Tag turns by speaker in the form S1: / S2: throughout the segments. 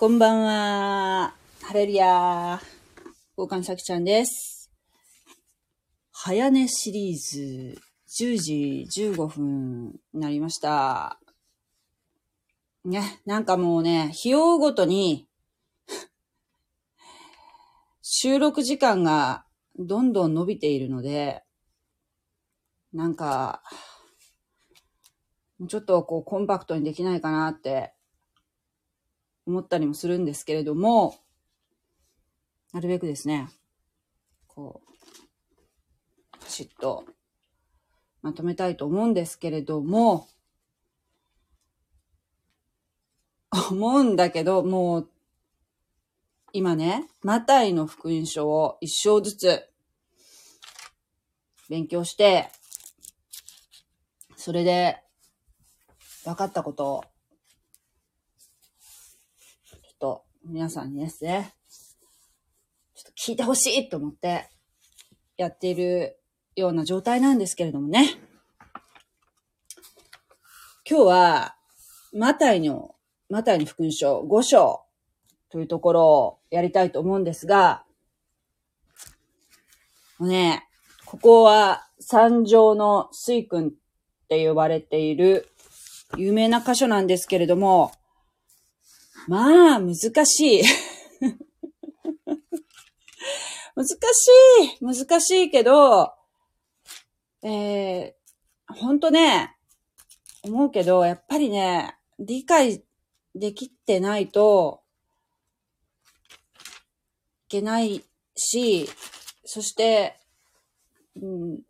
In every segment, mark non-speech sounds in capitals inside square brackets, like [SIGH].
S1: こんばんは。ハレルヤ交換咲ちゃんです。早寝シリーズ10時15分になりました。ね、なんかもうね、日をごとに収録時間がどんどん伸びているので、なんか、ちょっとこうコンパクトにできないかなって思ったりもするんですけれども、なるべくですね、こう、パシッとまとめたいと思うんですけれども、思うんだけど、もう、今ね、マタイの福音書を一章ずつ勉強して、それで分かったことを、ちょっと皆さんにですね、ちょっと聞いてほしいと思ってやっているような状態なんですけれどもね。今日は、マタイの、マタイの福音書5章というところをやりたいと思うんですが、ね、ここは三条の水君って呼ばれている有名な箇所なんですけれども、まあ、難しい。[LAUGHS] 難しい難しいけど、えー、ほんとね、思うけど、やっぱりね、理解できてないといけないし、そして、うん、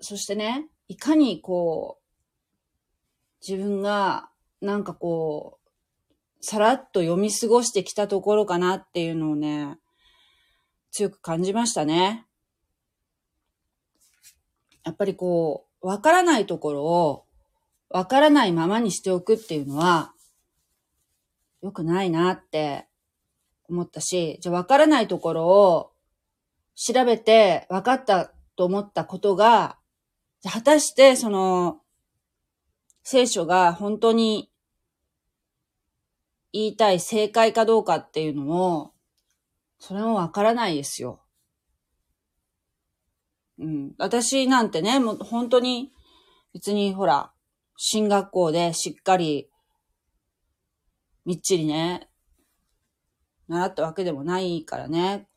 S1: そしてね、いかにこう、自分がなんかこう、さらっと読み過ごしてきたところかなっていうのをね、強く感じましたね。やっぱりこう、わからないところを、わからないままにしておくっていうのは、良くないなって思ったし、じゃあわからないところを調べて分かったと思ったことが、果たしてその、聖書が本当に言いたい正解かどうかっていうのも、それもわからないですよ。うん。私なんてね、もう本当に、別にほら、進学校でしっかり、みっちりね、習ったわけでもないからね、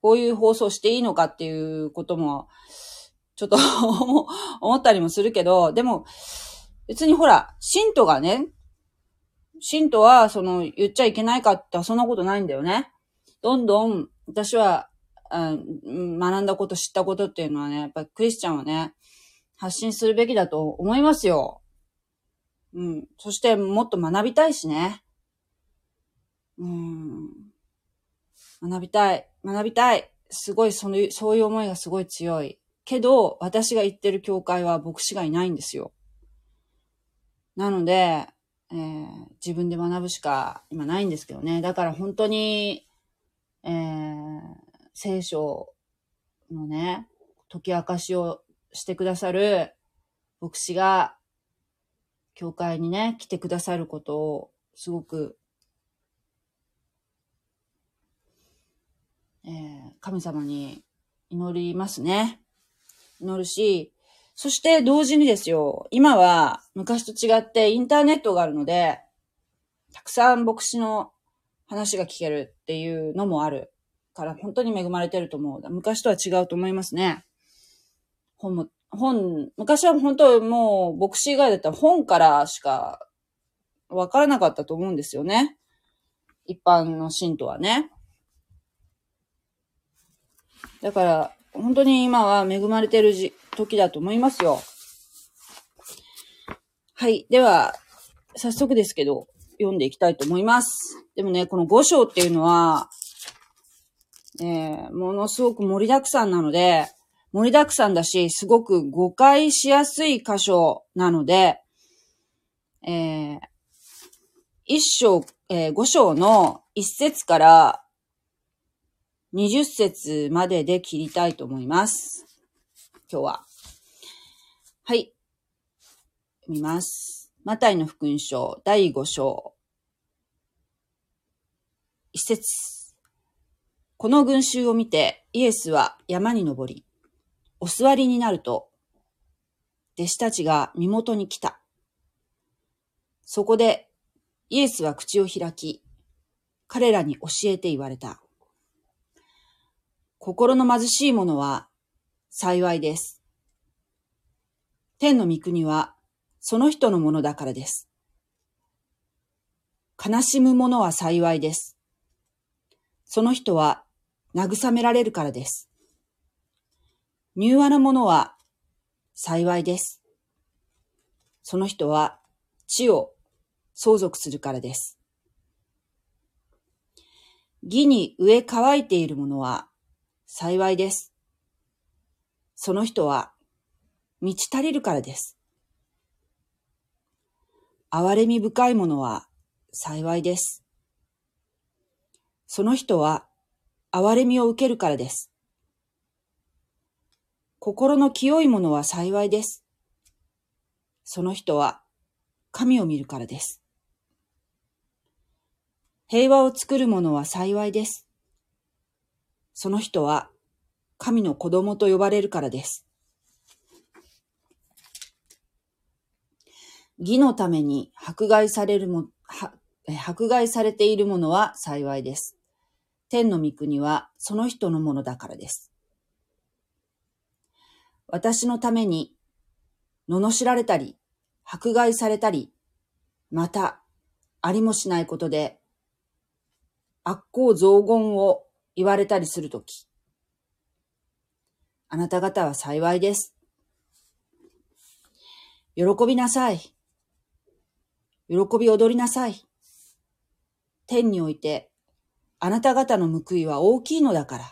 S1: こういう放送していいのかっていうことも、ちょっと [LAUGHS] 思ったりもするけど、でも、別にほら、信徒がね、信徒は、その、言っちゃいけないかって、そんなことないんだよね。どんどん、私は、うん学んだこと、知ったことっていうのはね、やっぱりクリスチャンはね、発信するべきだと思いますよ。うん。そして、もっと学びたいしね。うん。学びたい。学びたい。すごい、その、そういう思いがすごい強い。けど、私が行ってる教会は牧師がいないんですよ。なので、えー自分で学ぶしか今ないんですけどね。だから本当に、えー聖書のね、解き明かしをしてくださる牧師が、教会にね、来てくださることを、すごく、えー神様に祈りますね。祈るし、そして同時にですよ、今は昔と違ってインターネットがあるので、たくさん牧師の話が聞けるっていうのもあるから、本当に恵まれてると思う。昔とは違うと思いますね。本も、本、昔は本当もう牧師以外だったら本からしかわからなかったと思うんですよね。一般の信徒はね。だから、本当に今は恵まれてるじ時だと思いますよ。はい。では、早速ですけど、読んでいきたいと思います。でもね、この5章っていうのは、えー、ものすごく盛りだくさんなので、盛りだくさんだし、すごく誤解しやすい箇所なので、えー、一章、えー、5章の1節から20節までで切りたいと思います。今日は。はい。見ます。マタイの福音書第5章。一節。この群衆を見てイエスは山に登り、お座りになると、弟子たちが身元に来た。そこでイエスは口を開き、彼らに教えて言われた。心の貧しい者は幸いです。天の御国はその人のものだからです。悲しむ者は幸いです。その人は慰められるからです。柔和な者は幸いです。その人は地を相続するからです。義に植え乾いている者は幸いです。その人は満ち足りるからです。憐れみ深い者は幸いです。その人は憐れみを受けるからです。心の清い者は幸いです。その人は神を見るからです。平和を作る者は幸いです。その人は神の子供と呼ばれるからです。義のために迫害されるも、迫害されているものは幸いです。天の御国はその人のものだからです。私のために、罵られたり、迫害されたり、また、ありもしないことで、悪行増言を言われたりするとき、あなた方は幸いです。喜びなさい。喜び踊りなさい。天において、あなた方の報いは大きいのだから。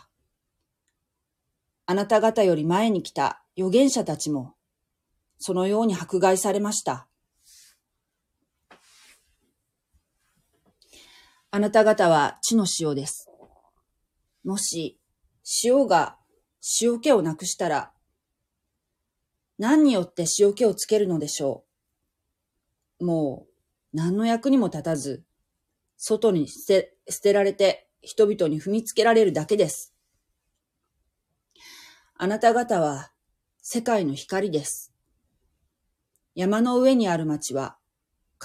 S1: あなた方より前に来た預言者たちも、そのように迫害されました。あなた方は地の塩です。もし、塩が塩気をなくしたら、何によって塩気をつけるのでしょう？もう、何の役にも立たず、外に捨て捨てられて人々に踏みつけられるだけです。あなた方は世界の光です。山の上にある町は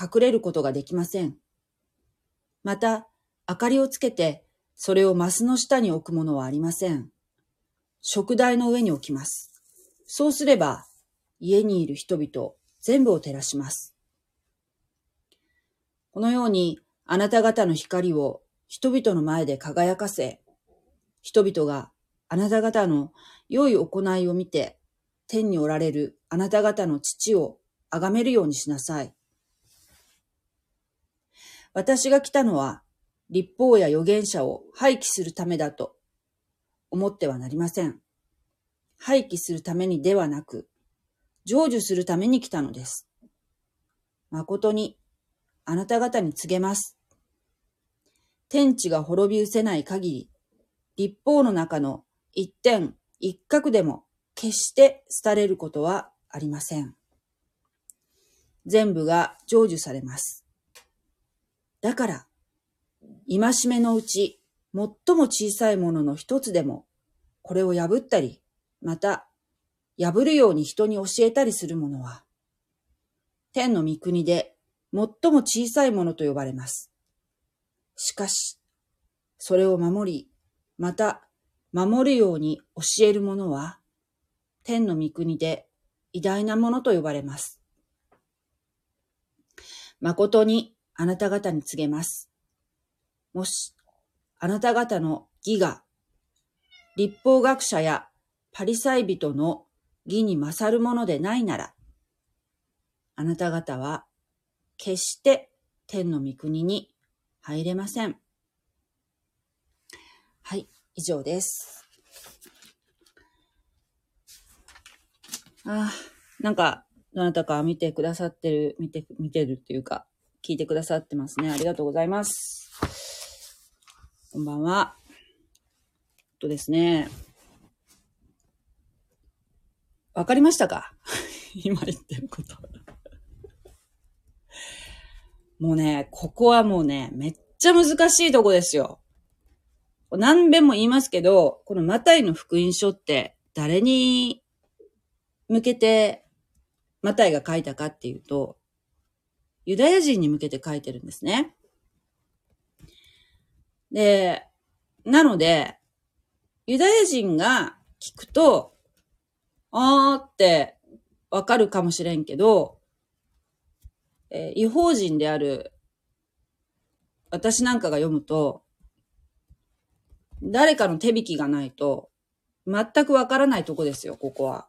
S1: 隠れることができません。また、明かりをつけて、それをマスの下に置くものはありません。食台の上に置きます。そうすれば、家にいる人々全部を照らします。このように、あなた方の光を人々の前で輝かせ、人々があなた方の良い行いを見て、天におられるあなた方の父を崇めるようにしなさい。私が来たのは、立法や預言者を廃棄するためだと思ってはなりません。廃棄するためにではなく、成就するために来たのです。誠にあなた方に告げます。天地が滅び失せない限り、立法の中の一点一角でも決して廃れることはありません。全部が成就されます。だから、戒めのうち最も小さいものの一つでも、これを破ったり、また、破るように人に教えたりする者は、天の御国で最も小さいものと呼ばれます。しかし、それを守り、また守るように教える者は、天の御国で偉大なものと呼ばれます。誠にあなた方に告げます。もし、あなた方の義が、立法学者やパリサイ人の義に勝るものでないなら、あなた方は決して天の御国に入れません。はい、以上です。ああ、なんか、どなたか見てくださってる、見て、見てるっていうか、聞いてくださってますね。ありがとうございます。こんばんは。とですね。わかりましたか？[LAUGHS] 今言ってること。もうね、ここはもうね、めっちゃ難しいとこですよ。何遍も言いますけど、このマタイの福音書って誰に向けてマタイが書いたかっていうと、ユダヤ人に向けて書いてるんですね。で、なので、ユダヤ人が聞くと、あーってわかるかもしれんけど、えー、違法人である私なんかが読むと、誰かの手引きがないと、全くわからないとこですよ、ここは。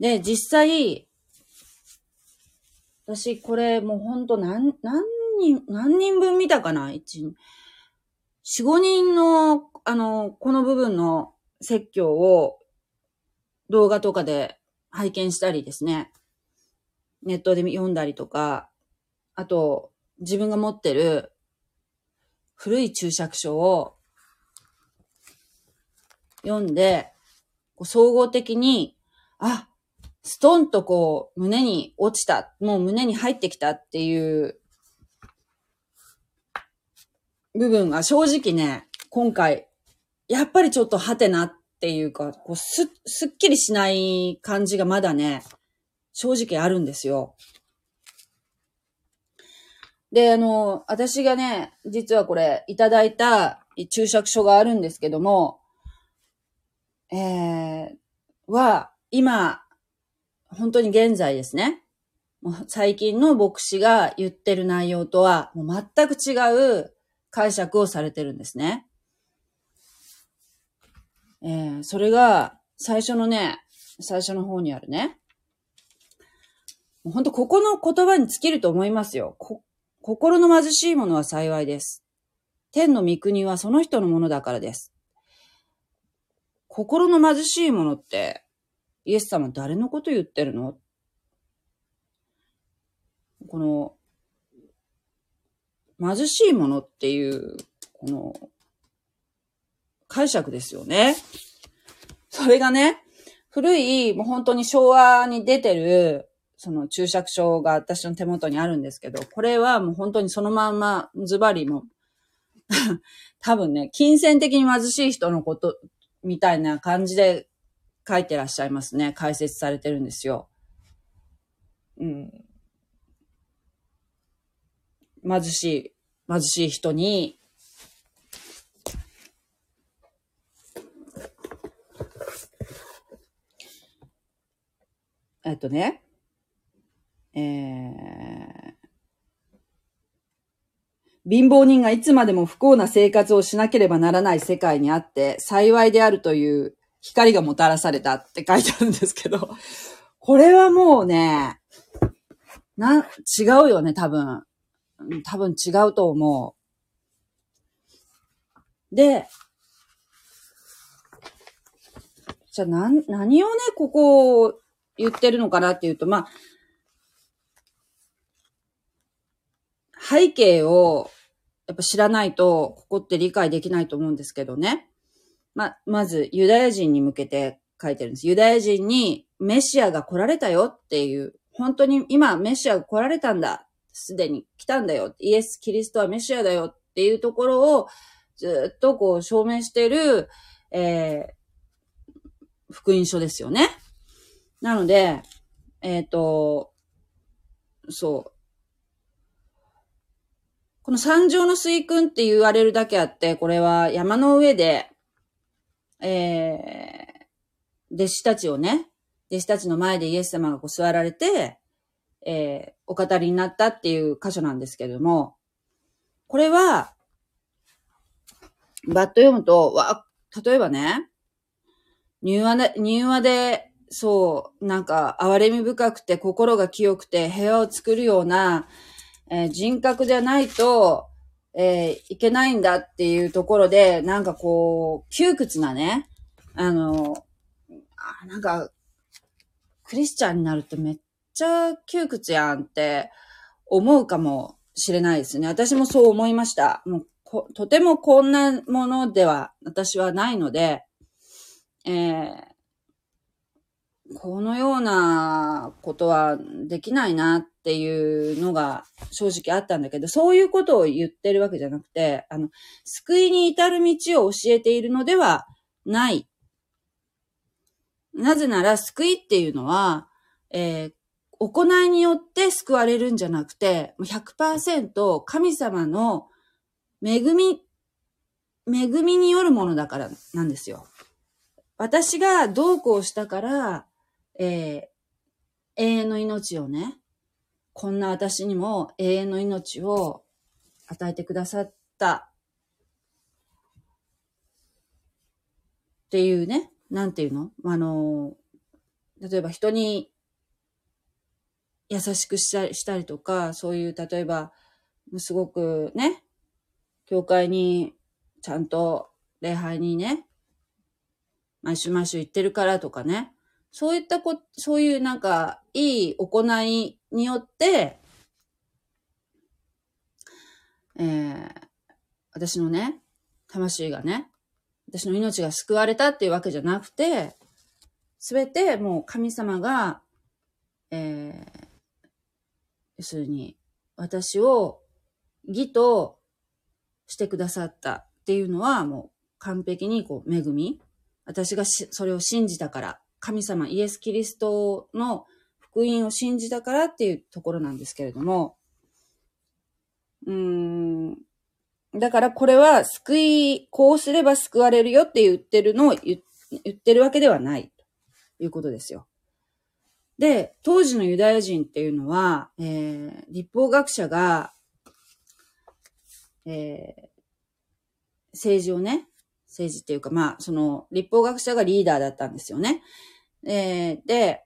S1: で、実際、私、これ、もうほんと何、何人、何人分見たかな？一、四五人の、あの、この部分の説教を動画とかで拝見したりですね。ネットで読んだりとか、あと、自分が持ってる古い注釈書を読んで、総合的に、あ、ストンとこう、胸に落ちた、もう胸に入ってきたっていう部分が正直ね、今回、やっぱりちょっとハテナっていうか、こうす、すっきりしない感じがまだね、正直あるんですよ。で、あの、私がね、実はこれ、いただいた注釈書があるんですけども、えー、は、今、本当に現在ですね。最近の牧師が言ってる内容とは、もう全く違う解釈をされてるんですね。えー、それが、最初のね、最初の方にあるね。本当ここの言葉に尽きると思いますよ。心の貧しいものは幸いです。天の御国はその人のものだからです。心の貧しいものって、イエス様誰のこと言ってるの？この、貧しいものっていう、この、解釈ですよね。それがね、古い、もう本当に昭和に出てる、その注釈書が私の手元にあるんですけど、これはもう本当にそのまんま、ズバリも、[LAUGHS] 多分ね、金銭的に貧しい人のこと、みたいな感じで書いてらっしゃいますね。解説されてるんですよ。うん。貧しい、貧しい人に、えっとね、えー、貧乏人がいつまでも不幸な生活をしなければならない世界にあって幸いであるという光がもたらされたって書いてあるんですけど、これはもうね、な、違うよね、多分。多分違うと思う。で、じゃあ何、何をね、ここを言ってるのかなっていうと、まあ、背景をやっぱ知らないと、ここって理解できないと思うんですけどね。ま、まず、ユダヤ人に向けて書いてるんです。ユダヤ人にメシアが来られたよっていう、本当に今メシアが来られたんだ。すでに来たんだよ。イエス・キリストはメシアだよっていうところをずっとこう証明してる、えー、福音書ですよね。なので、えっ、ー、と、そう。この山上の水訓って言われるだけあって、これは山の上で、えー、弟子たちをね、弟子たちの前でイエス様がこう座られて、えー、お語りになったっていう箇所なんですけども、これは、バッと読むと、わ、例えばね、入話で、入話で、そう、なんか、哀れみ深くて心が清くて平和を作るような、えー、人格でないと、えー、いけないんだっていうところで、なんかこう、窮屈なね、あの、あなんか、クリスチャンになるとめっちゃ窮屈やんって思うかもしれないですね。私もそう思いました。もうことてもこんなものでは私はないので、えー、このようなことはできないなっっていうのが正直あったんだけど、そういうことを言ってるわけじゃなくて、あの、救いに至る道を教えているのではない。なぜなら、救いっていうのは、えー、行いによって救われるんじゃなくて、100%神様の恵み、恵みによるものだからなんですよ。私がどうこうしたから、えー、永遠の命をね、こんな私にも永遠の命を与えてくださったっていうね、なんていうの？あの、例えば人に優しくしたしたりとか、そういう、例えば、すごくね、教会にちゃんと礼拝にね、毎週毎週行ってるからとかね、そういったこ、そういうなんか、いい行いによって、えー、私のね、魂がね、私の命が救われたっていうわけじゃなくて、すべてもう神様が、えー、要するに、私を義としてくださったっていうのはもう完璧にこう恵み。私がそれを信じたから、神様イエス・キリストの福音を信じたからっていうところなんですけれども、うーん、だからこれは救い、こうすれば救われるよって言ってるのを言ってるわけではないということですよ。で、当時のユダヤ人っていうのは、えー、立法学者が、えー、政治をね、政治っていうか、まあ、その、立法学者がリーダーだったんですよね。えー、で、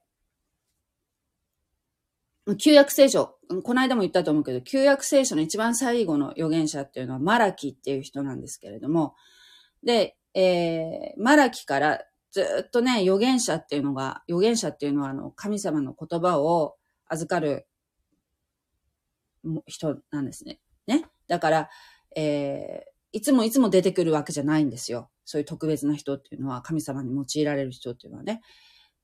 S1: 旧約聖書、この間も言ったと思うけど、旧約聖書の一番最後の預言者っていうのはマラキっていう人なんですけれども、で、えー、マラキからずっとね、預言者っていうのが、預言者っていうのはあの、神様の言葉を預かる人なんですね。ね。だから、えー、いつもいつも出てくるわけじゃないんですよ。そういう特別な人っていうのは、神様に用いられる人っていうのはね。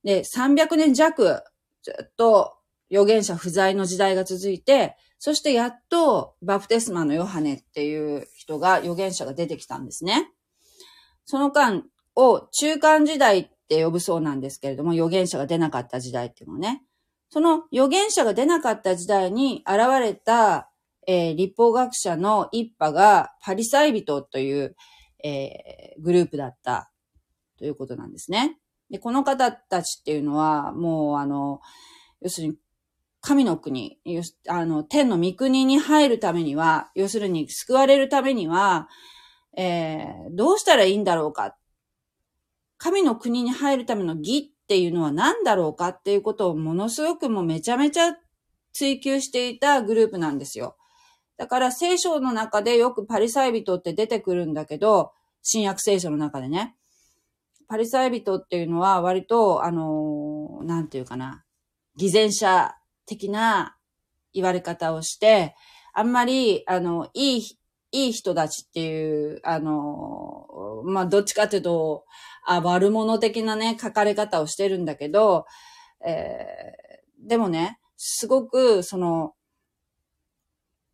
S1: で、300年弱、ずっと預言者不在の時代が続いて、そしてやっとバプテスマのヨハネっていう人が預言者が出てきたんですね。その間を中間時代って呼ぶそうなんですけれども、預言者が出なかった時代っていうのね。その預言者が出なかった時代に現れた、えー、立法学者の一派がパリサイ人という、えー、グループだったということなんですね。で、この方たちっていうのは、もうあの、要するに神の国、あの、天の御国に入るためには、要するに救われるためには、えー、どうしたらいいんだろうか。神の国に入るための義っていうのは何だろうかっていうことをものすごくもうめちゃめちゃ追求していたグループなんですよ。だから聖書の中でよくパリサイ人って出てくるんだけど、新約聖書の中でね。パリサイ人っていうのは割と、あの、なんていうかな、偽善者的な言われ方をして、あんまり、あの、いい、いい人たちっていう、あの、まあ、どっちかっていうと、あ、悪者的なね、書かれ方をしてるんだけど、えー、でもね、すごく、その、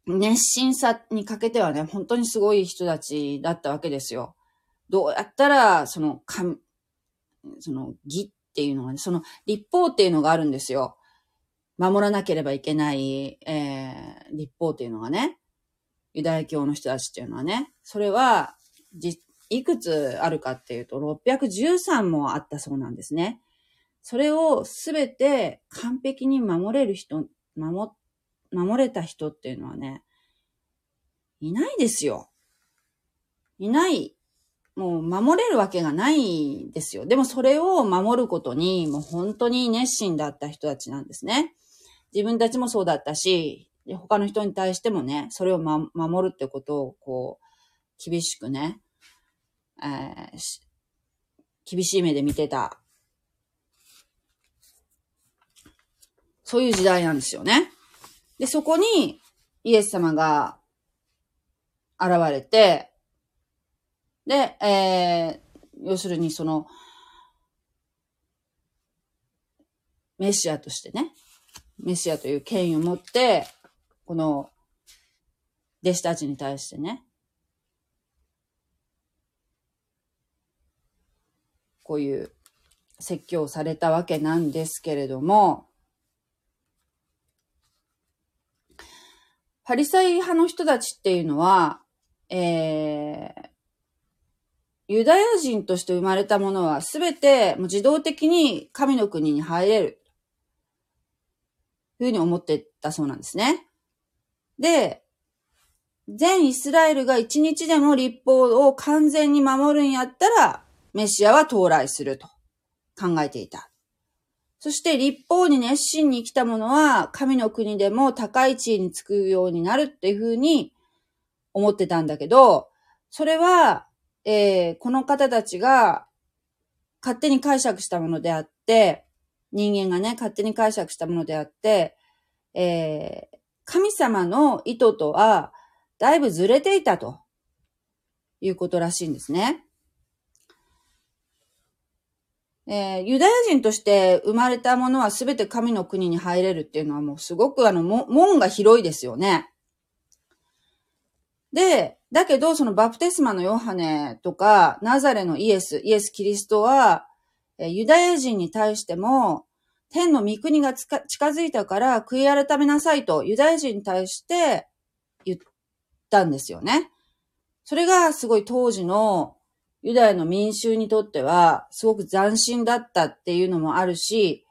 S1: 熱心さにかけてはね、本当にすごい人たちだったわけですよ。どうやったら、その、かその、義っていうのがね、その、立法っていうのがあるんですよ。守らなければいけない、えー、立法っていうのがね、ユダヤ教の人たちっていうのはね、それは、いくつあるかっていうと、613もあったそうなんですね。それをすべて完璧に守れる人、守、守れた人っていうのはね、いないですよ。いない。もう守れるわけがないですよ。でもそれを守ることにもう本当に熱心だった人たちなんですね。自分たちもそうだったし、他の人に対してもね、それを、ま、守るってことを、こう、厳しくね、えー、厳しい目で見てた。そういう時代なんですよね。で、そこに、イエス様が現れて、で、えー、要するにその、メシアとしてね、メシアという権威を持って、この弟子たちに対してね、こういう説教されたわけなんですけれども、パリサイ派の人たちっていうのは、えー、ユダヤ人として生まれたものはすべてもう自動的に神の国に入れる。というふうに思ってたそうなんですね。で、全イスラエルが一日でも立法を完全に守るんやったら、メシアは到来すると考えていた。そして立法に熱心に来た者は神の国でも高い地位につくようになるっていうふうに思ってたんだけど、それはえー、この方たちが勝手に解釈したものであって、人間がね、勝手に解釈したものであって、えー、神様の意図とは、だいぶずれていたということらしいんですね。えー、ユダヤ人として生まれたものは全て神の国に入れるっていうのはもうすごくあの、門が広いですよね。で、だけど、そのバプテスマのヨハネとか、ナザレのイエス、イエス・キリストは、ユダヤ人に対しても、天の御国が近づいたから悔い改めなさいとユダヤ人に対して言ったんですよね。それがすごい当時のユダヤの民衆にとってはすごく斬新だったっていうのもあるし、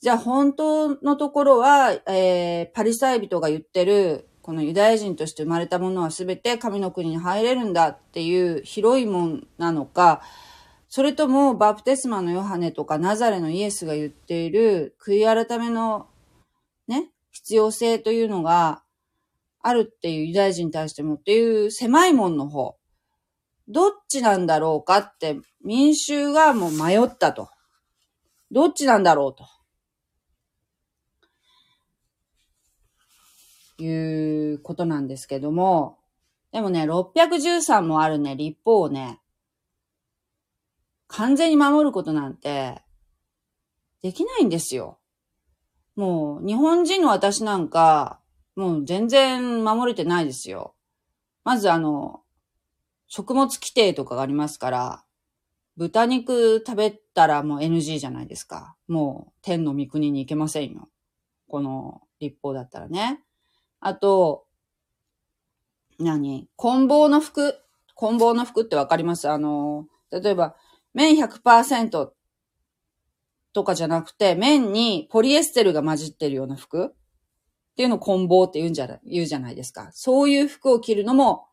S1: じゃあ本当のところは、えー、パリサイ人が言ってるこのユダヤ人として生まれたものは全て神の国に入れるんだっていう広いもんなのか、それともバプテスマのヨハネとかナザレのイエスが言っている悔い改めのね、必要性というのがあるっていうユダヤ人に対してもっていう狭い門の方。どっちなんだろうかって民衆がもう迷ったと。どっちなんだろうと。いうことなんですけども、でもね、613もあるね、立法をね、完全に守ることなんて、できないんですよ。もう、日本人の私なんか、もう全然守れてないですよ。まずあの、食物規定とかがありますから、豚肉食べたらもう NG じゃないですか。もう天の御国に行けませんよ。この立法だったらね。あと、何？棍棒の服棍棒の服ってわかります？あの、例えば、綿100%とかじゃなくて、綿にポリエステルが混じってるような服っていうのを棍棒って言うんじゃ、言うじゃないですか。そういう服を着るのも、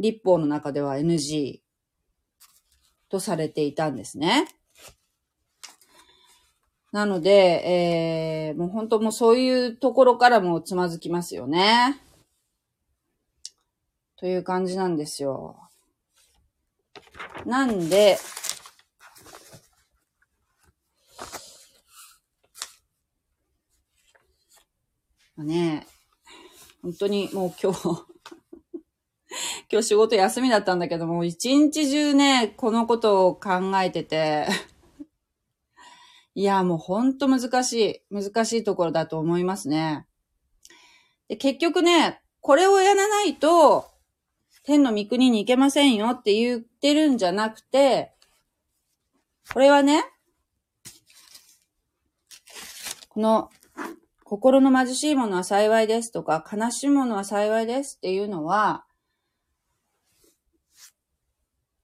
S1: 立法の中では NG とされていたんですね。なので、えー、もう本当もうそういうところからもつまずきますよね。という感じなんですよ。なんで、ね、本当にもう今日今日仕事休みだったんだけども、一日中ね、このことを考えてて [LAUGHS] いや、もうほんと難しい、難しいところだと思いますね。で結局ね、これをやらないと、天の御国に行けませんよって言ってるんじゃなくて、これはね、この、心の貧しいものは幸いですとか、悲しいものは幸いですっていうのは、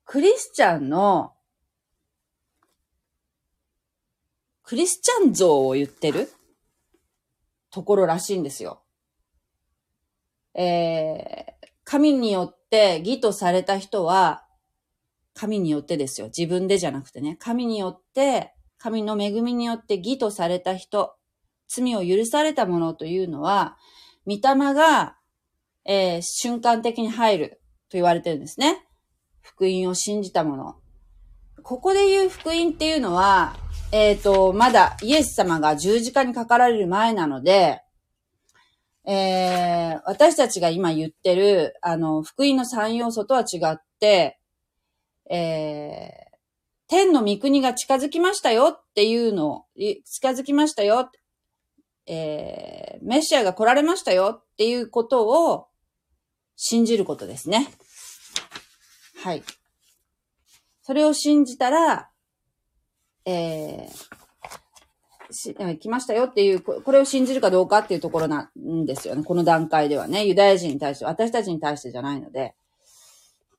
S1: クリスチャンのクリスチャン像を言ってる？ところらしいんですよ。えー、神によって義とされた人は、神によってですよ。自分でじゃなくてね。神によって、神の恵みによって義とされた人、罪を許されたものというのは、御霊が、えー、瞬間的に入ると言われてるんですね。福音を信じたもの。ここで言う福音っていうのは、えっ、ー、と、まだイエス様が十字架にかかられる前なので、えー、私たちが今言ってる、あの、福音の三要素とは違って、えー、天の御国が近づきましたよっていうのを、近づきましたよ。えー、メシアが来られましたよっていうことを信じることですね。はい。それを信じたら、えー、し、来ましたよっていう、これを信じるかどうかっていうところなんですよね。この段階ではね。ユダヤ人に対して、私たちに対してじゃないので。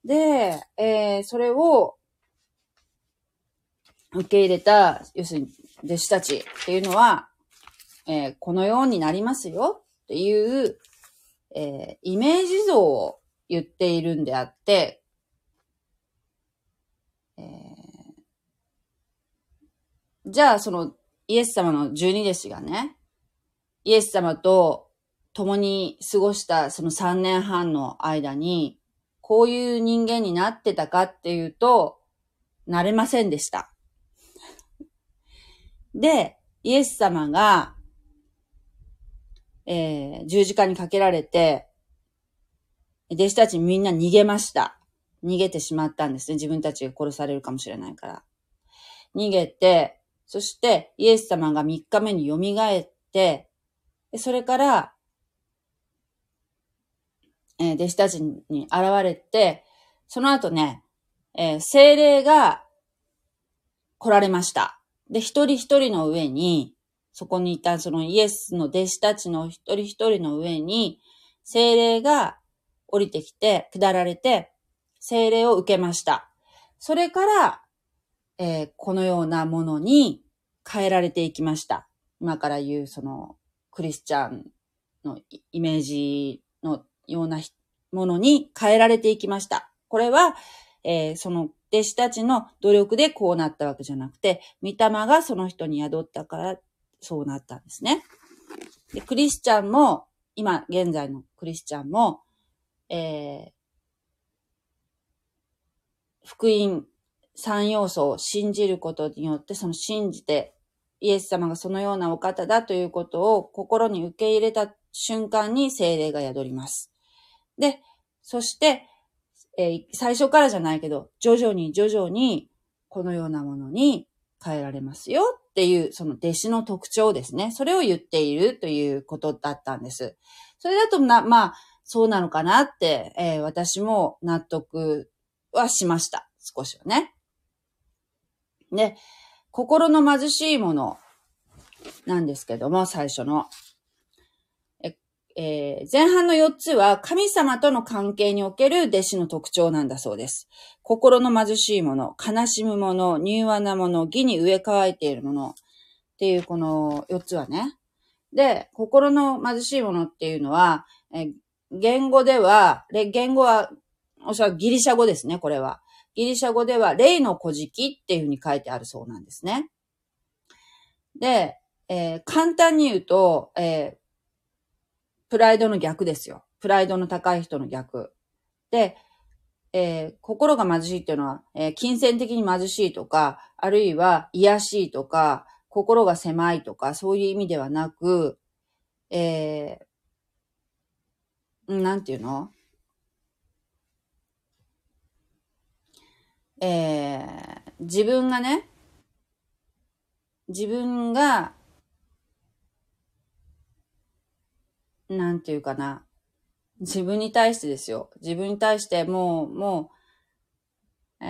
S1: で、えー、それを受け入れた、要するに弟子たちっていうのは、えー、このようになりますよっていう、えー、イメージ像を言っているんであって、えー、じゃあそのイエス様の十二弟子がね、イエス様と共に過ごしたその三年半の間に、こういう人間になってたかっていうと、なれませんでした。で、イエス様がえー、十字架にかけられて、弟子たちみんな逃げました。逃げてしまったんですね。自分たちが殺されるかもしれないから。逃げて、そしてイエス様が3日目に蘇って、それから、えー、弟子たちに現れて、その後ね、えー、精霊が来られました。で、一人一人の上に、そこにいたそのイエスの弟子たちの一人一人の上に、精霊が降りてきて、下られて、精霊を受けました。それから、えー、このようなものに変えられていきました。今から言うそのクリスチャンのイメージのようなものに変えられていきました。これは、えー、その弟子たちの努力でこうなったわけじゃなくて、御霊がその人に宿ったからそうなったんですね。で、クリスチャンも、今、現在のクリスチャンも、えー、福音三要素を信じることによって、その信じて、イエス様がそのようなお方だということを心に受け入れた瞬間に精霊が宿ります。で、そして、えー、最初からじゃないけど、徐々に徐々にこのようなものに変えられますよっていう、その弟子の特徴ですね。それを言っているということだったんです。それだとな、まあ、そうなのかなって、えー、私も納得はしました。少しはね。で、心の貧しいものなんですけども、最初の。えー、前半の4つは神様との関係における弟子の特徴なんだそうです。心の貧しいもの、悲しむもの、柔和なもの、義に植え替えているものっていうこの4つはね。で、心の貧しいものっていうのは、え、言語では、言語は、おそらくギリシャ語ですね、これは。ギリシャ語では、霊の古事記っていうふうに書いてあるそうなんですね。で、えー、簡単に言うと、えープライドの逆ですよ。プライドの高い人の逆。で、えー、心が貧しいっていうのは、えー、金銭的に貧しいとか、あるいは癒しいとか、心が狭いとか、そういう意味ではなく、えー、なんていうの？えー、自分がね、自分がなんていうかな。自分に対してですよ。自分に対してもう、もう、え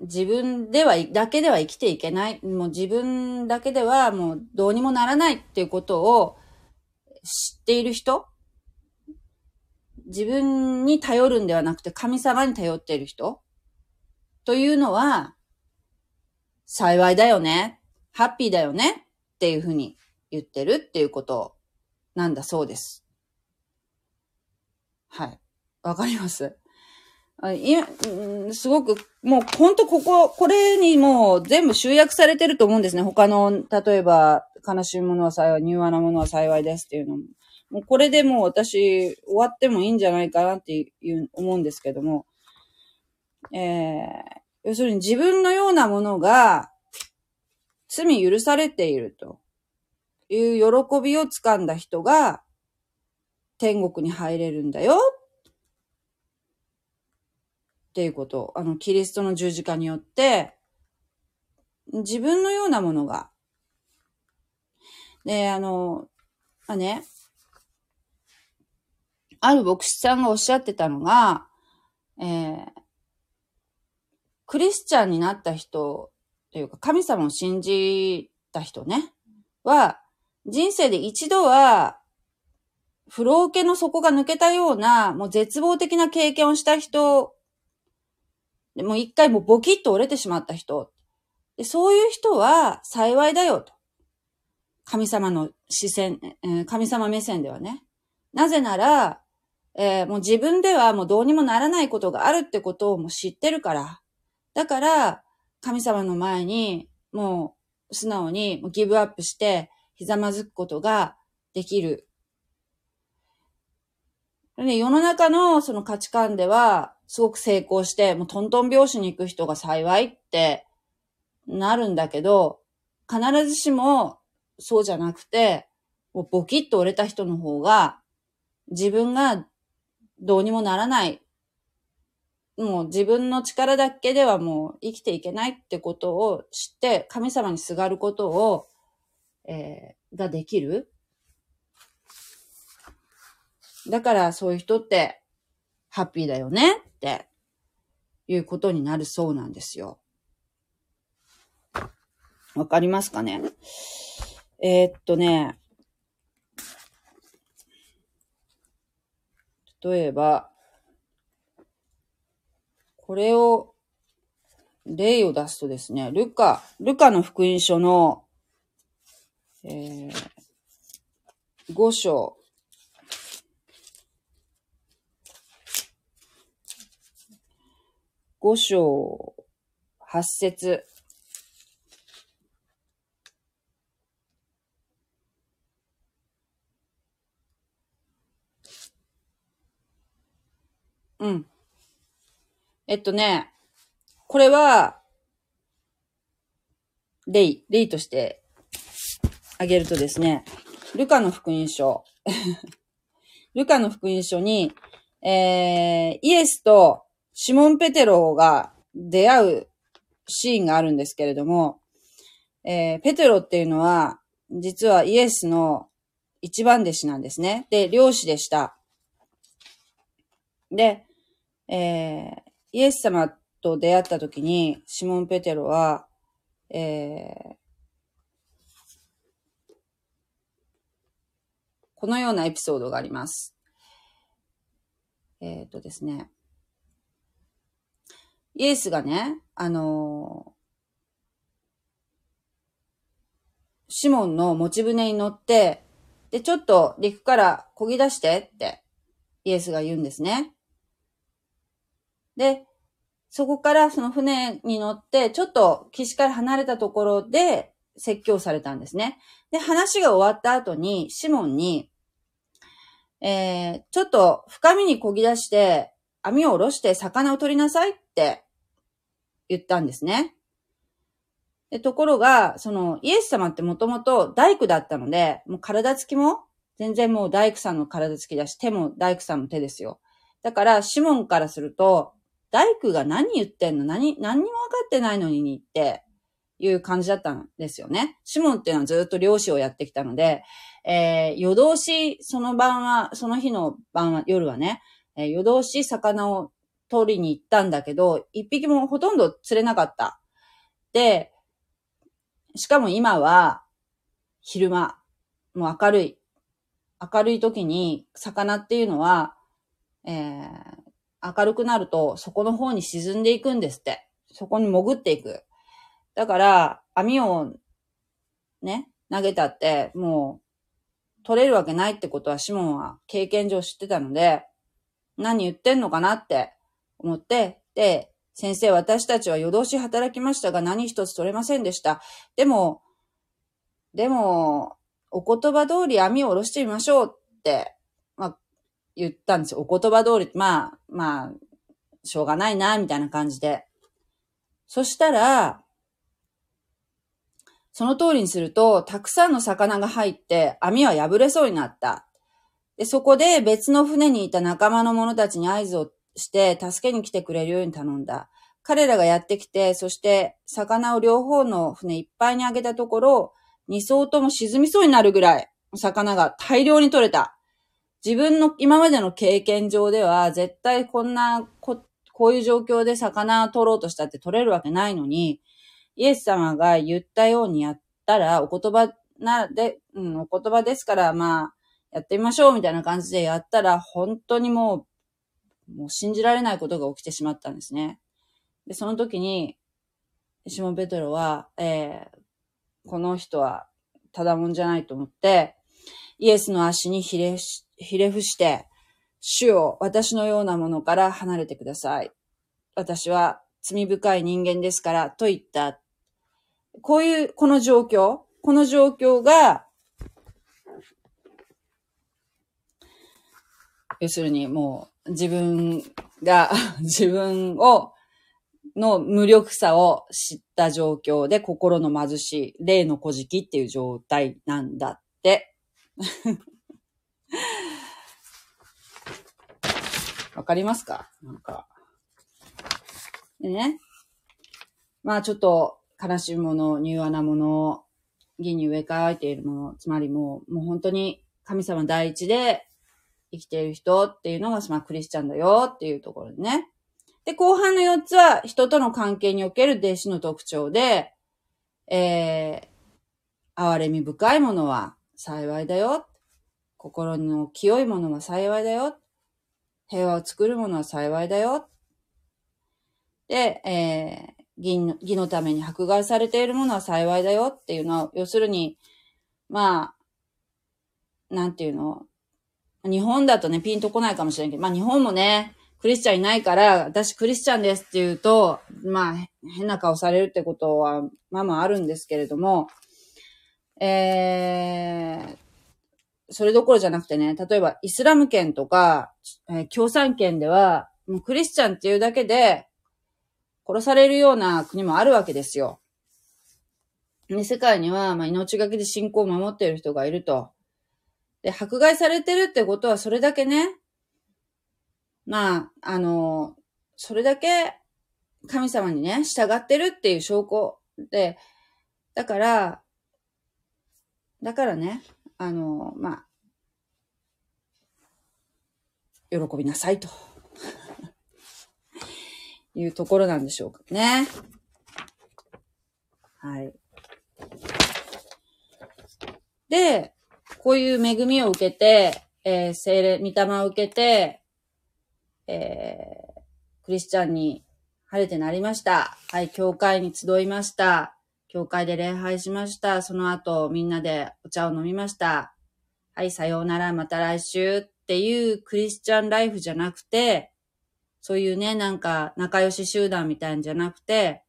S1: ー、自分では、だけでは生きていけない。もう自分だけではもうどうにもならないっていうことを知っている人自分に頼るんではなくて神様に頼っている人というのは、幸いだよね。ハッピーだよね。っていうふうに言ってるっていうことなんだそうです。はい。わかります？今、すごく、もう本当ここ、これにもう全部集約されてると思うんですね。他の、例えば、悲しいものは幸い、柔和なものは幸いですっていうのも。もうこれでもう私、終わってもいいんじゃないかなっていう、思うんですけども。えー、要するに自分のようなものが、罪許されているという喜びをつかんだ人が天国に入れるんだよっていうこと。あの、キリストの十字架によって、自分のようなものが。で、あの、まあね、ある牧師さんがおっしゃってたのが、えー、クリスチャンになった人というか、神様を信じた人ね、は、人生で一度は、不老家の底が抜けたような、もう絶望的な経験をした人、でも一回もうボキッと折れてしまった人、でそういう人は幸いだよと。神様の視線、神様目線ではね。なぜなら、えー、もう自分ではもうどうにもならないことがあるってことをもう知ってるから。だから、神様の前に、もう素直にギブアップして、ひざまずくことができる。ね、世の中のその価値観では、すごく成功して、もうトントン拍子に行く人が幸いってなるんだけど、必ずしもそうじゃなくて、もうボキッと折れた人の方が、自分がどうにもならない。もう自分の力だけではもう生きていけないってことを知って、神様にすがることを、えー、ができる。だからそういう人ってハッピーだよねっていうことになるそうなんですよ。わかりますかね？えー、っとね、例えば、これを、例を出すとですね、ルカ、ルカの福音書の、えー、5章、5章8節。うん。えっとね、これは、例、例としてあげるとですね、ルカの福音書。[LAUGHS] ルカの福音書に、えー、イエスとシモン・ペテロが出会うシーンがあるんですけれども、えー、ペテロっていうのは、実はイエスの一番弟子なんですね。で、漁師でした。で、えー、イエス様と出会った時に、シモン・ペテロは、えー、このようなエピソードがあります。えっ、ー、とですね。イエスがね、あのシモンの持ち船に乗って、で、ちょっと陸から漕ぎ出してってイエスが言うんですね。で、そこからその船に乗って、ちょっと岸から離れたところで説教されたんですね。で、話が終わった後に、シモンに、えー、ちょっと深みに漕ぎ出して、網を下ろして魚を取りなさいって言ったんですね。でところが、その、イエス様ってもともと大工だったので、もう体つきも、全然もう大工さんの体つきだし、手も大工さんの手ですよ。だから、シモンからすると、大工が何言ってんの？何、何にも分かってないのにっていう感じだったんですよね。シモンっていうのはずっと漁師をやってきたので、えー、夜通し、その晩は、その日の晩は、夜はね、えー、夜通し魚を取りに行ったんだけど、一匹もほとんど釣れなかった。で、しかも今は、昼間、もう明るい。明るい時に、魚っていうのは、えー、明るくなると、そこの方に沈んでいくんですって。そこに潜っていく。だから、網をね、投げたって、もう、取れるわけないってことはシモンは経験上知ってたので、何言ってんのかなって思って、で、先生、私たちは夜通し働きましたが何一つ取れませんでした。でも、でも、お言葉通り網を下ろしてみましょうって言ったんですよ。お言葉通り、まあ、まあ、しょうがないな、みたいな感じで。そしたら、その通りにすると、たくさんの魚が入って、網は破れそうになった。で、そこで別の船にいた仲間の者たちに合図をして、助けに来てくれるように頼んだ。彼らがやってきて、そして魚を両方の船いっぱいにあげたところ、二層とも沈みそうになるぐらい魚が大量に取れた。自分の今までの経験上では絶対こんなこ、こういう状況で魚を取ろうとしたって取れるわけないのに、イエス様が言ったようにやったら、お言葉な、で、うん、お言葉ですから、まあ、やってみましょうみたいな感じでやったら、本当にもう、もう信じられないことが起きてしまったんですね。で、その時に、シモン・ペトロは、えー、この人はただもんじゃないと思って、イエスの足にひれひれ伏して、主を私のようなものから離れてください。私は罪深い人間ですから、と言った。こういう、この状況、この状況が、要するにもう自分が、[LAUGHS] 自分を、の無力さを知った状況で心の貧しい、霊の古事記っていう状態なんだって。[LAUGHS] わかりますか？なんか。でね。まあちょっと悲しいもの、柔和なもの、義に植え替えているもの、つまりもう、もう本当に神様第一で生きている人っていうのが、まあクリスチャンだよっていうところでね。で、後半の4つは人との関係における弟子の特徴で、えー、哀れみ深いものは幸いだよ。心の清いものは幸いだよ。平和を作るものは幸いだよ。で、えー、義の義のために迫害されているものは幸いだよっていうのは、要するに、まあ、なんていうの？日本だとね、ピンとこないかもしれんけど、まあ日本もね、クリスチャンいないから、私クリスチャンですって言うと、まあ、変な顔されるってことは、まあまああるんですけれども、えー、それどころじゃなくてね、例えばイスラム圏とか、えー、共産圏では、もうクリスチャンっていうだけで、殺されるような国もあるわけですよ。で世界には、まあ、命がけで信仰を守っている人がいると。で、迫害されてるってことはそれだけね、まあ、あの、それだけ神様にね、従ってるっていう証拠で、だから、だからね、あの、まあ、喜びなさいと [LAUGHS] いうところなんでしょうかね。はい。で、こういう恵みを受けて、えー、精霊、御霊を受けて、えー、クリスチャンに晴れてなりました。はい、教会に集いました。教会で礼拝しました。その後、みんなでお茶を飲みました。はい、さようなら、また来週っていうクリスチャンライフじゃなくて、そういうね、なんか仲良し集団みたいんじゃなくて、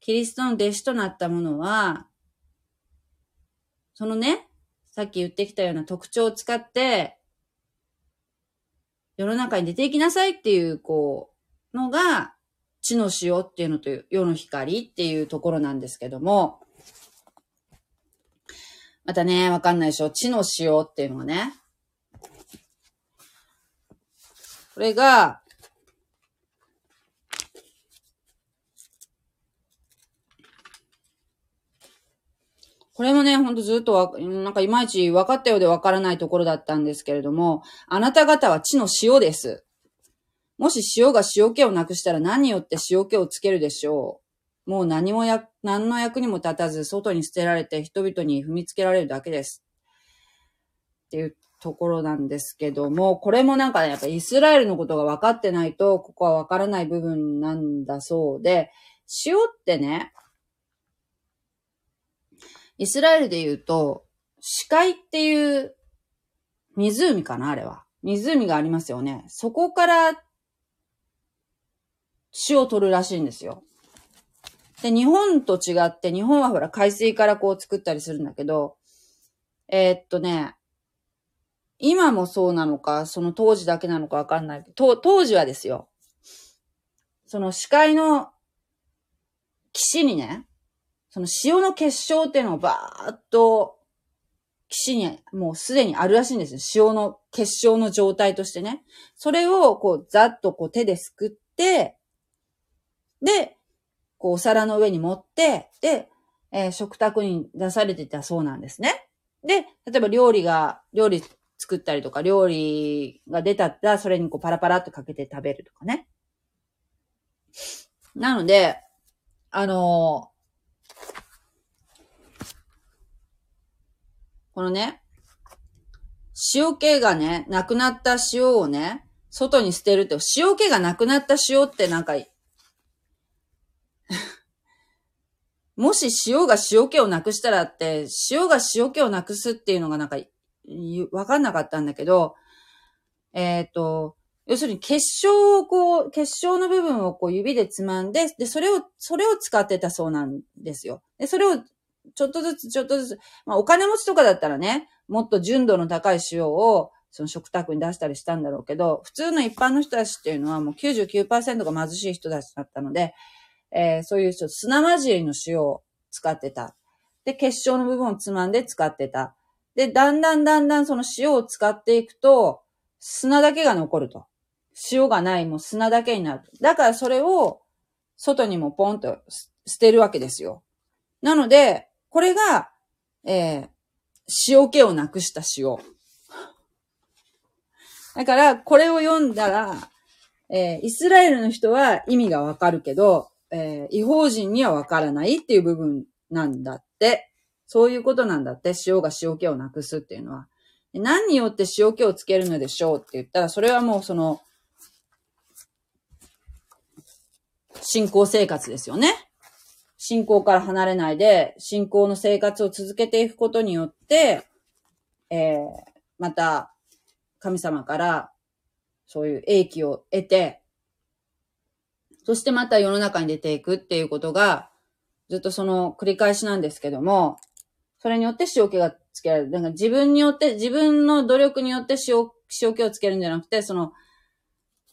S1: キリストの弟子となったものは、そのね、さっき言ってきたような特徴を使って、世の中に出ていきなさいっていう、こう、のが、地の塩っていうのと世の光っていうところなんですけども、またね、わかんないでしょ？地の塩っていうのはね。これが、これもね、ほんとずっとわ、なんかいまいち分かったようで分からないところだったんですけれども、あなた方は地の塩です。もし塩が塩気をなくしたら何によって塩気をつけるでしょうもう何もや、何の役にも立たず、外に捨てられて人々に踏みつけられるだけです。っていうところなんですけども、これもなんかね、やっぱイスラエルのことが分かってないと、ここは分からない部分なんだそうで、塩ってね、イスラエルで言うと、視界っていう湖かなあれは。湖がありますよね。そこから死を取るらしいんですよ。で、日本と違って、日本はほら海水からこう作ったりするんだけど、えー、っとね、今もそうなのか、その当時だけなのかわかんないけど、当時はですよ。その視界の岸にね、その塩の結晶っていうのをバーっと岸にもうすでにあるらしいんですよ。塩の結晶の状態としてね。それをこうざっとこう手ですくって、で、こうお皿の上に盛って、で、えー、食卓に出されてたそうなんですね。で、例えば料理が、料理作ったりとか、料理が出たら、それにこうパラパラっとかけて食べるとかね。なので、あのこのね、塩気がね、なくなった塩をね、外に捨てるって、塩気がなくなった塩ってなんか [LAUGHS] もし塩が塩気をなくしたらって、塩が塩気をなくすっていうのがなんか、わかんなかったんだけど、えっ、ー、と、要するに結晶をこう、結晶の部分をこう指でつまんで、で、それを、それを使ってたそうなんですよ。で、それをちょっとずつちょっとずつ、まあお金持ちとかだったらね、もっと純度の高い塩をその食卓に出したりしたんだろうけど、普通の一般の人たちっていうのはもう99%が貧しい人たちだったので、えー、そういう砂混じりの塩を使ってた。で、結晶の部分をつまんで使ってた。で、だんだんだんだんその塩を使っていくと、砂だけが残ると。塩がないもう砂だけになる。だからそれを外にもポンと捨てるわけですよ。なので、これが、えー、塩気をなくした塩。だから、これを読んだら、えー、イスラエルの人は意味がわかるけど、えー、違法人にはわからないっていう部分なんだって。そういうことなんだって。塩が塩気をなくすっていうのは。何によって塩気をつけるのでしょうって言ったら、それはもうその、信仰生活ですよね。信仰から離れないで、信仰の生活を続けていくことによって、えー、また、神様からそういう英気を得て、そしてまた世の中に出ていくっていうことが、ずっとその繰り返しなんですけども、それによって塩気がつけられる。だか自分によって、自分の努力によって塩、塩気をつけるんじゃなくて、その、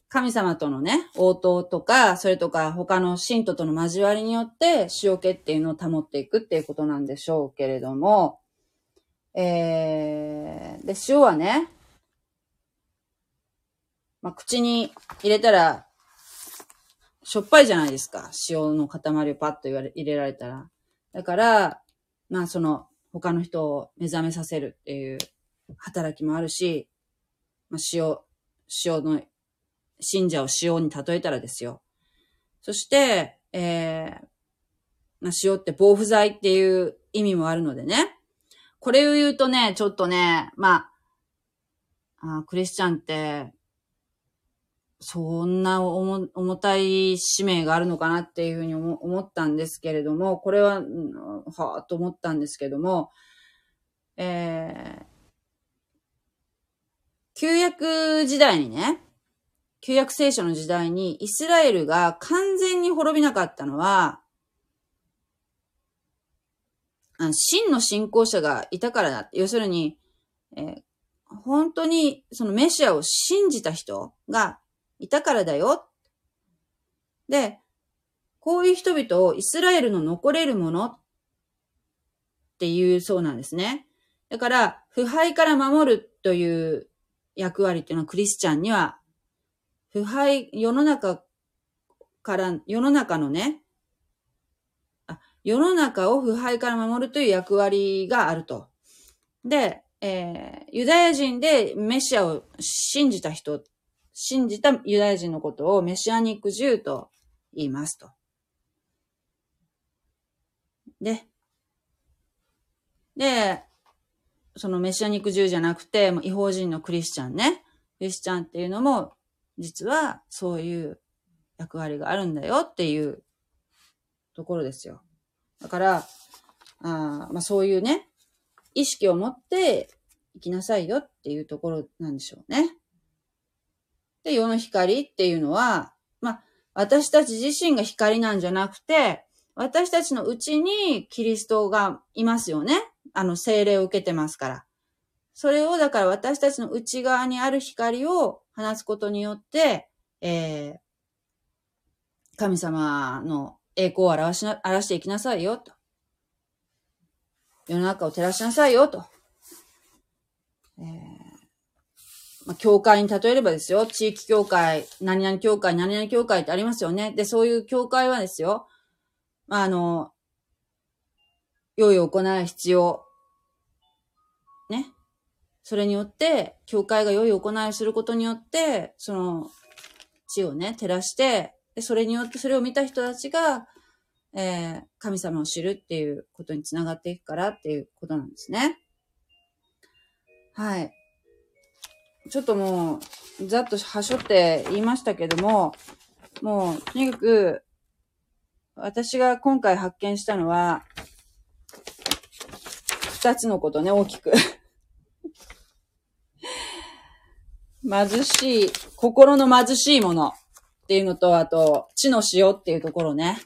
S1: 神様とのね、応答とか、それとか他の信徒との交わりによって塩気っていうのを保っていくっていうことなんでしょうけれども、えー、で、塩はね、まあ、口に入れたら、しょっぱいじゃないですか。塩の塊をパッと言われ入れられたら。だから、まあその、他の人を目覚めさせるっていう働きもあるし、まあ、塩、塩の信者を塩に例えたらですよ。そして、えー、まあ、塩って防腐剤っていう意味もあるのでね。これを言うとね、ちょっとね、まあ、あクリスチャンって、そんな重たい使命があるのかなっていうふうに思ったんですけれども、これは、はぁと思ったんですけども、えー、旧約時代にね、旧約聖書の時代にイスラエルが完全に滅びなかったのは、あの真の信仰者がいたからだ。要するに、えー、本当にそのメシアを信じた人がいたからだよ。で、こういう人々をイスラエルの残れるものっていうそうなんですね。だから、腐敗から守るという役割っていうのはクリスチャンには腐敗、世の中から、世の中のね、あ、世の中を腐敗から守るという役割があると。で、えー、ユダヤ人でメシアを信じた人、信じたユダヤ人のことをメシアニックジューと言いますと。で、で、そのメシアニックジューじゃなくて、違法人のクリスチャンね。クリスチャンっていうのも実はそういう役割があるんだよっていうところですよ。だから、あまあそういうね、意識を持って生きなさいよっていうところなんでしょうね。で、世の光っていうのは、まあ私たち自身が光なんじゃなくて、私たちのうちにキリストがいますよね。あの、精霊を受けてますから。それを、だから私たちの内側にある光を放つことによって、えー、神様の栄光を表しな、表していきなさいよ、と。世の中を照らしなさいよ、と。えー、まあ、教会に例えればですよ、地域教会、何々教会、何々教会ってありますよね。で、そういう教会はですよ、まあ、あの、良い行い必要。ね。それによって、教会が良い行いすることによって、その、地をね、照らして、で、それによってそれを見た人たちが、えー、神様を知るっていうことにつながっていくからっていうことなんですね。はい。ちょっともう、ざっとはしょって言いましたけども、もう、とにかく、私が今回発見したのは、二つのことね、大きく。[LAUGHS] 貧しい、心の貧しいものっていうのと、あと、地の塩っていうところね。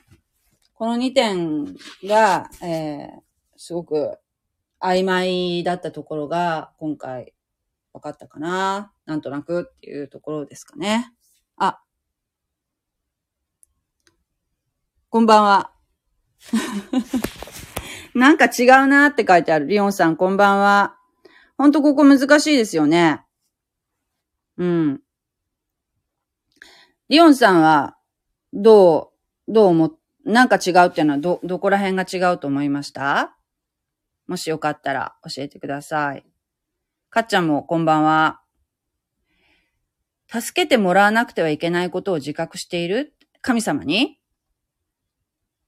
S1: この2点が、えー、すごく曖昧だったところが、今回分かったかな？なんとなくっていうところですかね。あ。こんばんは。[LAUGHS] なんか違うなって書いてある。リオンさん、こんばんは。ほんとここ難しいですよね。うん。リオンさんは、どう、どう思、なんか違うっていうのはど、どこら辺が違うと思いました？もしよかったら教えてください。かっちゃんもこんばんは。助けてもらわなくてはいけないことを自覚している？神様に？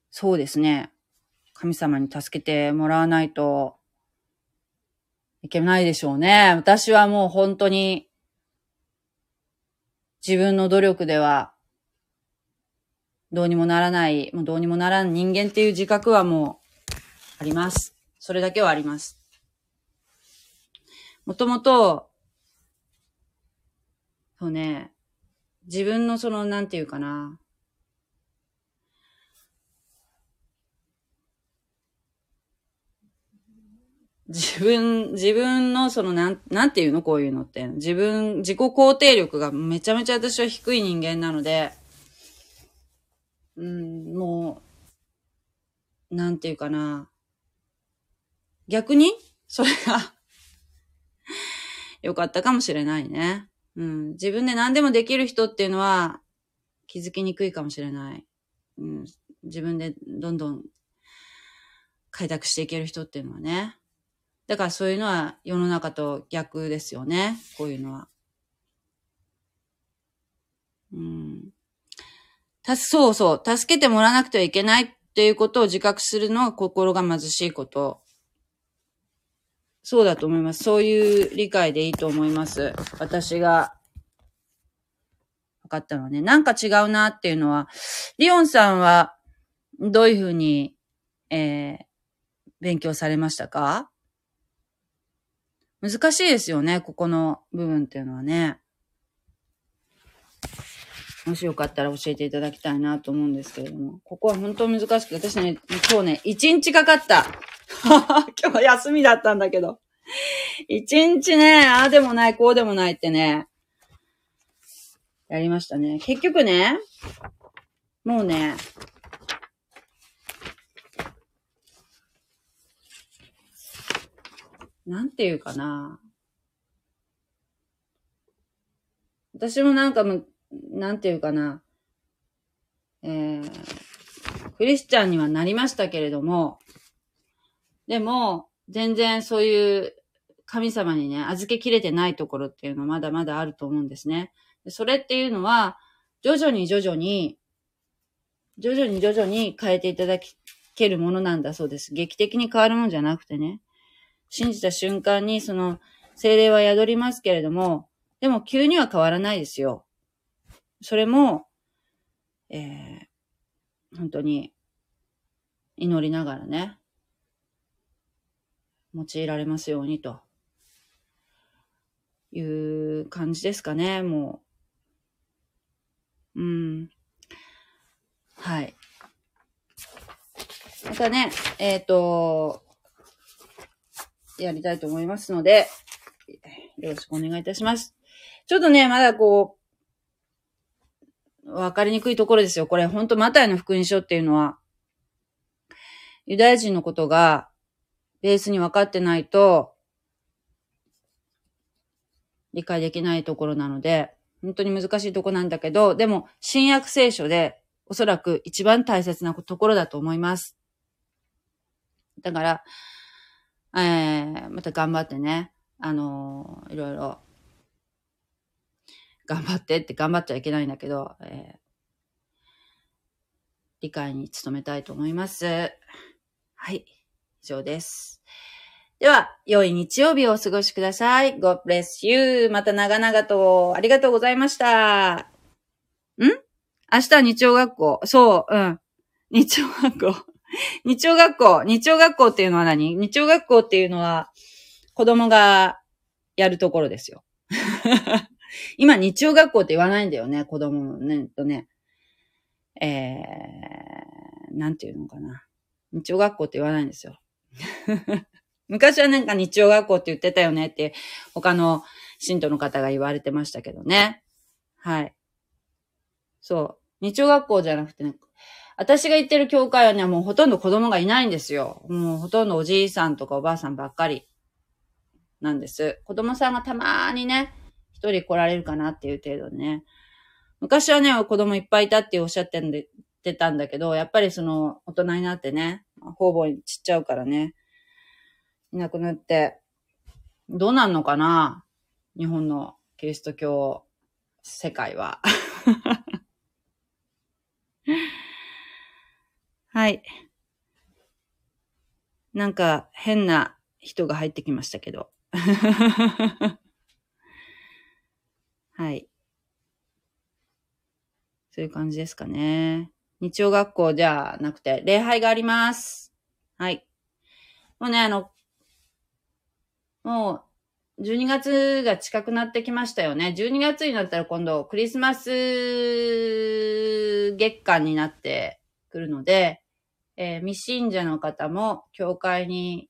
S1: そうですね。神様に助けてもらわないといけないでしょうね。私はもう本当に自分の努力ではどうにもならない、もうどうにもならん人間っていう自覚はもうあります。それだけはあります。もともと、そうね、自分のその、なんていうかな、自分、自分のそのなん、なんていうの？こういうのって。自分、自己肯定力がめちゃめちゃ私は低い人間なので、うん、もう、なんていうかな。逆に、それがよかったかもしれないね。うん。自分で何でもできる人っていうのは気づきにくいかもしれない。うん。自分でどんどん開拓していける人っていうのはね。だからそういうのは世の中と逆ですよね。こういうのは。うん。た、そうそう。助けてもらわなくてはいけないっていうことを自覚するのは心が貧しいこと。そうだと思います。そういう理解でいいと思います。私が分かったのはね。なんか違うなっていうのは、リオンさんはどういうふうに、えー、勉強されましたか？難しいですよね、ここの部分っていうのはね。もしよかったら教えていただきたいなと思うんですけれども。ここは本当難しくて、私ね、今日ね、一日かかった。[LAUGHS] 今日休みだったんだけど。一日ね、ああでもない、こうでもないってね、やりましたね。結局ね、もうね、なんていうかな。私もなんかもう、なんていうかな。えー、クリスチャンにはなりましたけれども、でも、全然そういう神様にね、預けきれてないところっていうのはまだまだあると思うんですね。それっていうのは、徐々に徐々に、徐々に徐々に変えていただけるものなんだそうです。劇的に変わるもんじゃなくてね。信じた瞬間にその精霊は宿りますけれども、でも急には変わらないですよ。それも、えー、本当に祈りながらね、用いられますようにという感じですかね、もう。うん。はい。またね、えっ、ー、と、やりたいと思いますので、よろしくお願いいたします。ちょっとね、まだこう、わかりにくいところですよ。これ、ほんとマタイの福音書っていうのは、ユダヤ人のことがベースに分かってないと、理解できないところなので、本当に難しいとこなんだけど、でも、新約聖書でおそらく一番大切なところだと思います。だから、えー、また頑張ってね、あのー、いろいろ、頑張ってって頑張っちゃいけないんだけど、えー、理解に努めたいと思います。はい。以上です。では、良い日曜日をお過ごしください。God bless you. また長々とありがとうございました。ん？明日は日曜学校。そう、うん。日曜学校。[LAUGHS] 日曜学校。日曜学校っていうのは何？日曜学校っていうのは、子供がやるところですよ。今、日曜学校って言わないんだよね、子供のね、とね。えー、なんていうのかな。日曜学校って言わないんですよ。[LAUGHS] 昔はなんか日曜学校って言ってたよねって、他の信徒の方が言われてましたけどね。はい。そう。日曜学校じゃなくてね、私が行ってる教会はね、もうほとんど子供がいないんですよ。もうほとんどおじいさんとかおばあさんばっかりなんです。子供さんがたまーにね、一人来られるかなっていう程度ね。昔はね、子供いっぱいいたっておっしゃってんで、てたんだけど、やっぱりその大人になってね、方々に散っちゃうからね、いなくなって、どうなんのかな日本のキリスト教世界は。[LAUGHS] はい。なんか変な人が入ってきましたけど。はい。そういう感じですかね。日曜学校じゃなくて、礼拝があります。はい。もうね、あの、もう、12月が近くなってきましたよね。12月になったら今度クリスマス月間になってくるので、えー、未信者の方も教会に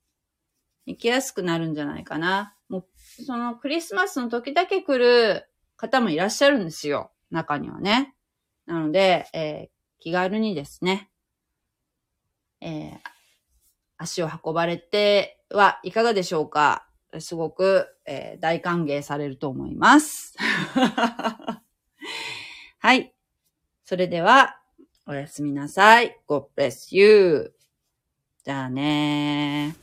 S1: 行きやすくなるんじゃないかな。もう、そのクリスマスの時だけ来る方もいらっしゃるんですよ。中にはね。なので、えー、気軽にですね、えー、足を運ばれてはいかがでしょうかすごく、えー、大歓迎されると思います。[LAUGHS] はい。それでは、おやすみなさい。God bless you. じゃあねー。